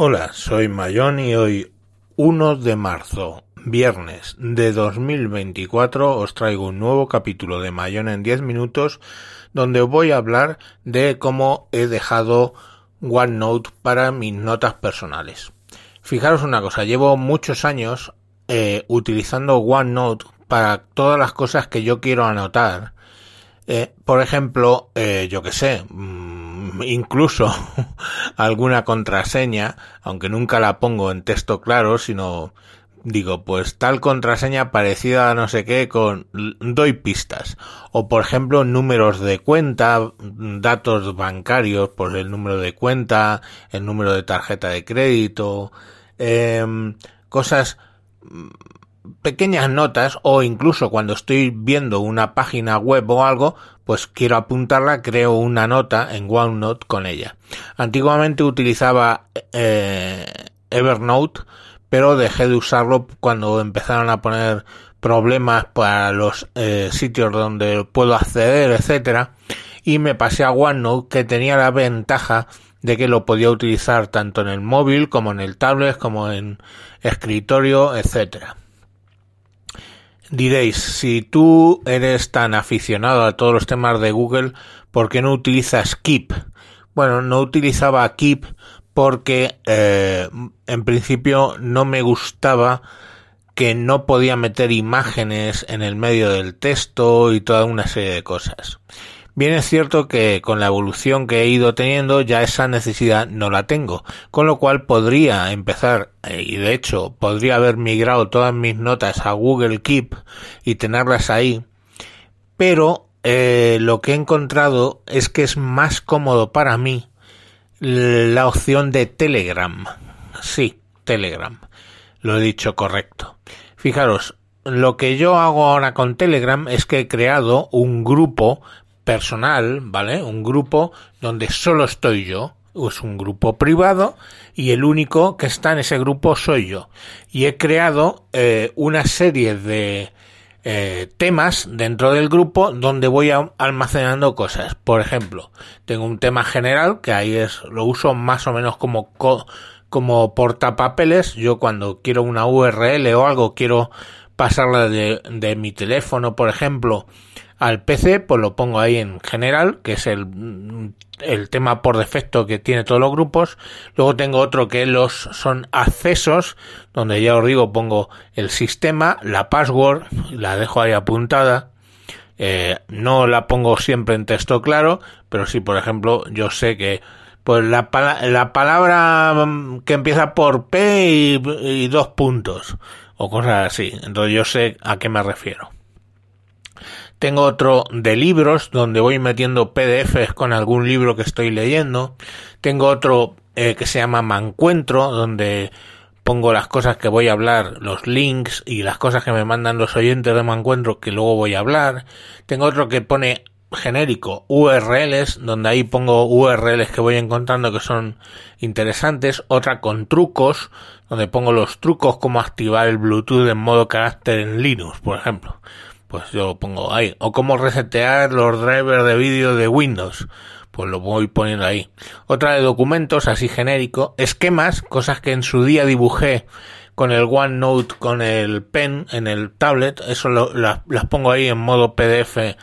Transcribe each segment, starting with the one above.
Hola, soy Mayón y hoy 1 de marzo, viernes de 2024, os traigo un nuevo capítulo de Mayón en 10 minutos donde voy a hablar de cómo he dejado OneNote para mis notas personales. Fijaros una cosa, llevo muchos años eh, utilizando OneNote para todas las cosas que yo quiero anotar. Eh, por ejemplo, eh, yo que sé, incluso alguna contraseña, aunque nunca la pongo en texto claro, sino digo, pues tal contraseña parecida a no sé qué con doy pistas. O por ejemplo, números de cuenta, datos bancarios, por el número de cuenta, el número de tarjeta de crédito, em, cosas pequeñas notas o incluso cuando estoy viendo una página web o algo, pues quiero apuntarla, creo una nota en OneNote con ella. Antiguamente utilizaba eh, Evernote, pero dejé de usarlo cuando empezaron a poner problemas para los eh, sitios donde puedo acceder, etcétera, y me pasé a OneNote que tenía la ventaja de que lo podía utilizar tanto en el móvil como en el tablet como en escritorio, etcétera. Diréis, si tú eres tan aficionado a todos los temas de Google, ¿por qué no utilizas Keep? Bueno, no utilizaba Keep porque eh, en principio no me gustaba que no podía meter imágenes en el medio del texto y toda una serie de cosas. Bien es cierto que con la evolución que he ido teniendo ya esa necesidad no la tengo, con lo cual podría empezar, eh, y de hecho podría haber migrado todas mis notas a Google Keep y tenerlas ahí, pero eh, lo que he encontrado es que es más cómodo para mí la opción de Telegram. Sí, Telegram. Lo he dicho correcto. Fijaros, lo que yo hago ahora con Telegram es que he creado un grupo personal, ¿vale? Un grupo donde solo estoy yo. Es un grupo privado y el único que está en ese grupo soy yo. Y he creado eh, una serie de eh, temas dentro del grupo donde voy almacenando cosas. Por ejemplo, tengo un tema general que ahí es lo uso más o menos como como portapapeles. Yo cuando quiero una URL o algo quiero pasarla de, de mi teléfono, por ejemplo, al PC, pues lo pongo ahí en general, que es el, el tema por defecto que tiene todos los grupos. Luego tengo otro que los son accesos, donde ya os digo pongo el sistema, la password, la dejo ahí apuntada. Eh, no la pongo siempre en texto claro, pero si por ejemplo yo sé que pues la, la palabra mm, que empieza por P y dos puntos o cosas así, entonces yo sé a qué me refiero. Tengo otro de libros donde voy metiendo PDFs con algún libro que estoy leyendo. Tengo otro eh, que se llama Mancuentro donde pongo las cosas que voy a hablar, los links y las cosas que me mandan los oyentes de Mancuentro que luego voy a hablar. Tengo otro que pone genérico URLs, donde ahí pongo URLs que voy encontrando que son interesantes, otra con trucos, donde pongo los trucos como activar el Bluetooth en modo carácter en Linux, por ejemplo pues yo lo pongo ahí. O cómo resetear los drivers de vídeo de Windows, pues lo voy poniendo ahí. Otra de documentos, así genérico. Esquemas, cosas que en su día dibujé con el OneNote, con el pen en el tablet, eso las, las pongo ahí en modo PDF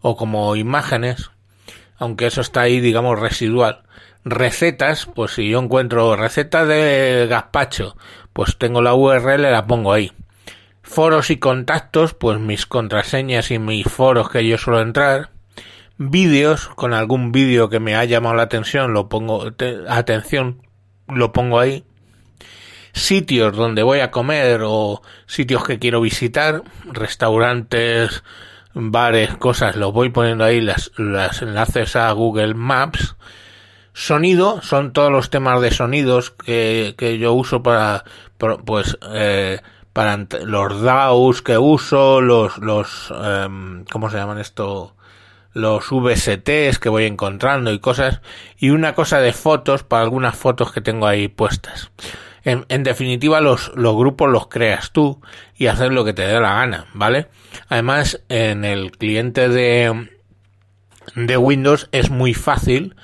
o como imágenes, aunque eso está ahí, digamos, residual. Recetas, pues si yo encuentro receta de gazpacho, pues tengo la URL, la pongo ahí foros y contactos, pues mis contraseñas y mis foros que yo suelo entrar, vídeos, con algún vídeo que me ha llamado la atención, lo pongo, atención, lo pongo ahí, sitios donde voy a comer o sitios que quiero visitar, restaurantes, bares, cosas, los voy poniendo ahí las, las enlaces a Google Maps, sonido, son todos los temas de sonidos que, que yo uso para, pues, eh, para los DAOs que uso, los, los, um, ¿cómo se llaman esto? Los VSTs que voy encontrando y cosas, y una cosa de fotos para algunas fotos que tengo ahí puestas. En, en, definitiva, los, los grupos los creas tú y haces lo que te dé la gana, ¿vale? Además, en el cliente de, de Windows es muy fácil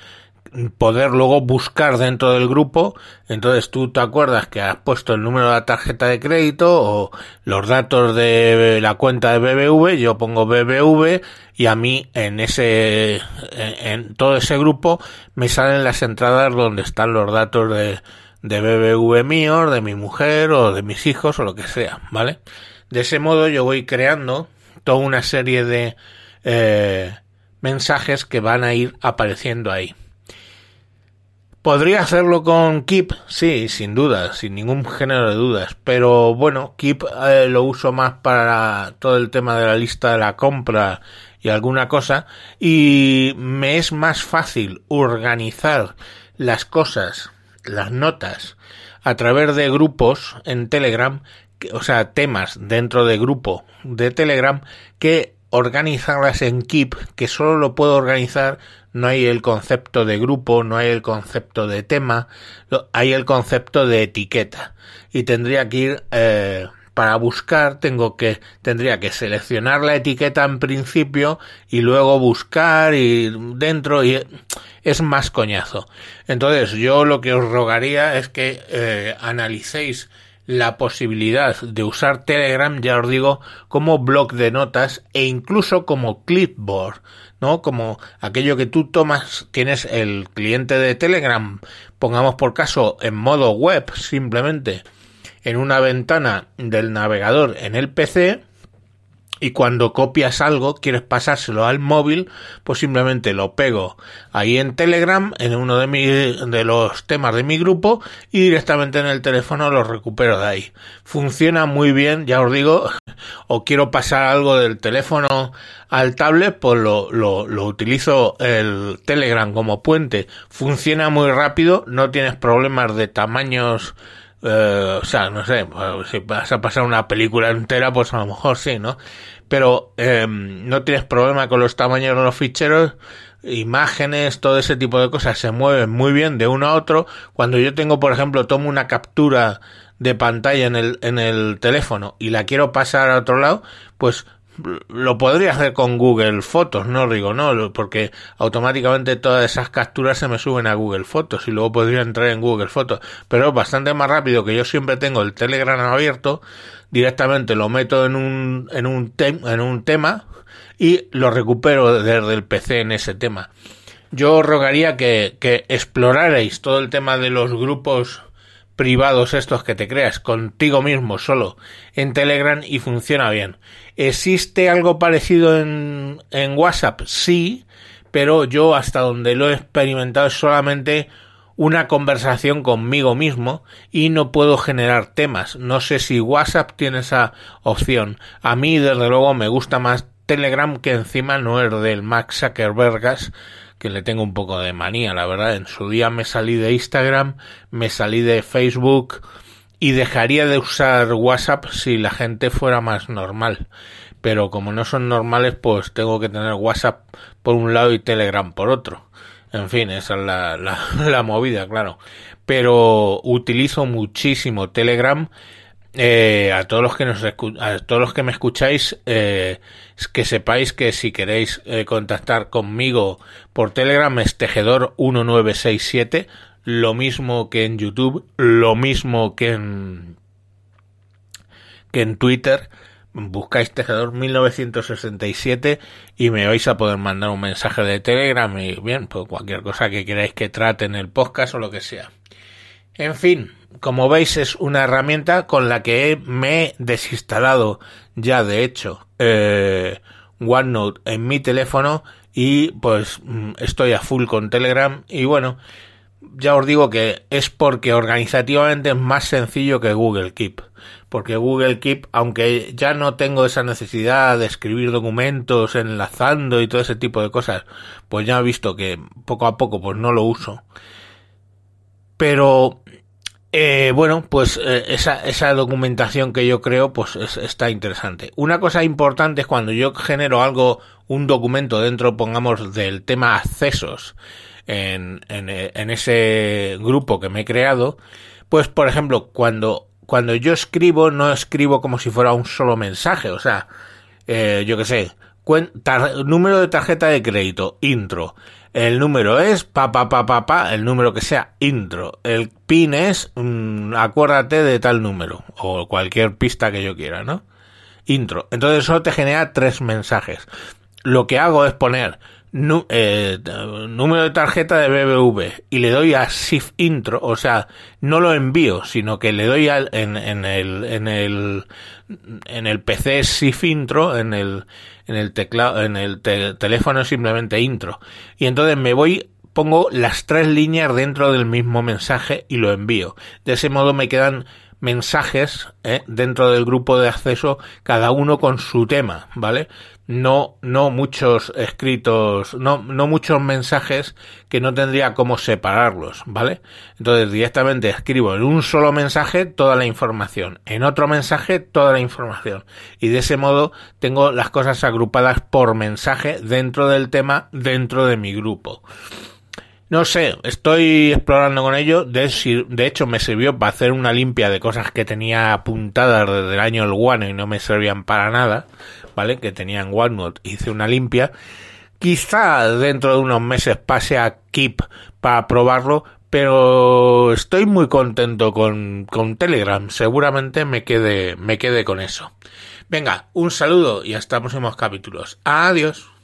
poder luego buscar dentro del grupo. Entonces tú te acuerdas que has puesto el número de la tarjeta de crédito o los datos de la cuenta de BBV, yo pongo BBV y a mí en ese, en, todo ese grupo me salen las entradas donde están los datos de, de BBV míos, de mi mujer o de mis hijos o lo que sea, ¿vale? De ese modo yo voy creando toda una serie de eh, mensajes que van a ir apareciendo ahí. ¿Podría hacerlo con Keep? Sí, sin duda, sin ningún género de dudas. Pero bueno, Keep eh, lo uso más para todo el tema de la lista de la compra y alguna cosa. Y me es más fácil organizar las cosas, las notas, a través de grupos en Telegram, o sea, temas dentro de grupo de Telegram, que organizarlas en Keep, que solo lo puedo organizar, no hay el concepto de grupo, no hay el concepto de tema, hay el concepto de etiqueta. Y tendría que ir, eh, para buscar, tengo que, tendría que seleccionar la etiqueta en principio y luego buscar y dentro y es más coñazo. Entonces, yo lo que os rogaría es que eh, analicéis la posibilidad de usar Telegram, ya os digo, como blog de notas e incluso como clipboard, ¿no? Como aquello que tú tomas, tienes el cliente de Telegram, pongamos por caso en modo web simplemente, en una ventana del navegador en el PC, y cuando copias algo, quieres pasárselo al móvil, pues simplemente lo pego ahí en Telegram, en uno de, de los temas de mi grupo, y directamente en el teléfono lo recupero de ahí. Funciona muy bien, ya os digo, o quiero pasar algo del teléfono al tablet, pues lo, lo, lo utilizo el Telegram como puente. Funciona muy rápido, no tienes problemas de tamaños eh, o sea, no sé, pues, si vas a pasar una película entera, pues a lo mejor sí, ¿no? Pero eh, no tienes problema con los tamaños de los ficheros, imágenes, todo ese tipo de cosas se mueven muy bien de uno a otro. Cuando yo tengo, por ejemplo, tomo una captura de pantalla en el, en el teléfono y la quiero pasar a otro lado, pues lo podría hacer con Google Fotos, no digo no, porque automáticamente todas esas capturas se me suben a Google Fotos y luego podría entrar en Google Fotos, pero es bastante más rápido que yo siempre tengo el Telegram abierto, directamente lo meto en un en un en un tema y lo recupero desde el PC en ese tema. Yo rogaría que, que explorarais todo el tema de los grupos privados estos que te creas contigo mismo solo en Telegram y funciona bien. ¿Existe algo parecido en, en WhatsApp? Sí, pero yo hasta donde lo he experimentado es solamente una conversación conmigo mismo y no puedo generar temas. No sé si WhatsApp tiene esa opción. A mí, desde luego, me gusta más Telegram que encima no es del Max Zuckerbergas que le tengo un poco de manía, la verdad. En su día me salí de Instagram, me salí de Facebook y dejaría de usar WhatsApp si la gente fuera más normal. Pero como no son normales, pues tengo que tener WhatsApp por un lado y Telegram por otro. En fin, esa es la, la, la movida, claro. Pero utilizo muchísimo Telegram eh, a todos los que nos a todos los que me escucháis eh, que sepáis que si queréis eh, contactar conmigo por Telegram es tejedor 1967 lo mismo que en YouTube lo mismo que en que en Twitter buscáis tejedor 1967 y me vais a poder mandar un mensaje de Telegram y bien pues cualquier cosa que queráis que trate en el podcast o lo que sea. En fin como veis es una herramienta con la que me he desinstalado ya de hecho eh, OneNote en mi teléfono y pues mm, estoy a full con Telegram y bueno ya os digo que es porque organizativamente es más sencillo que Google Keep porque Google Keep aunque ya no tengo esa necesidad de escribir documentos enlazando y todo ese tipo de cosas pues ya he visto que poco a poco pues no lo uso. Pero eh, bueno, pues eh, esa, esa documentación que yo creo, pues está interesante. Una cosa importante es cuando yo genero algo, un documento dentro, pongamos, del tema accesos en, en, en ese grupo que me he creado, pues por ejemplo, cuando, cuando yo escribo, no escribo como si fuera un solo mensaje, o sea, eh, yo qué sé, número de tarjeta de crédito, intro, el número es pa pa pa pa pa, el número que sea intro. El pin es mm, acuérdate de tal número o cualquier pista que yo quiera, ¿no? Intro. Entonces eso te genera tres mensajes. Lo que hago es poner eh, número de tarjeta de BBV y le doy a SIF intro, o sea, no lo envío, sino que le doy al, en, en, el, en el en el PC SIF intro, en el en el teclado, en el teléfono simplemente intro. Y entonces me voy pongo las tres líneas dentro del mismo mensaje y lo envío. De ese modo me quedan mensajes ¿eh? dentro del grupo de acceso, cada uno con su tema, ¿vale? No, no muchos escritos, no, no muchos mensajes que no tendría cómo separarlos, ¿vale? Entonces directamente escribo en un solo mensaje toda la información, en otro mensaje toda la información. Y de ese modo tengo las cosas agrupadas por mensaje dentro del tema, dentro de mi grupo. No sé, estoy explorando con ello. De, de, hecho, me sirvió para hacer una limpia de cosas que tenía apuntadas desde el año el One y no me servían para nada, ¿vale? Que tenía en OneNote. Hice una limpia. Quizá dentro de unos meses pase a Keep para probarlo, pero estoy muy contento con, con Telegram. Seguramente me quede, me quede con eso. Venga, un saludo y hasta próximos capítulos. Adiós.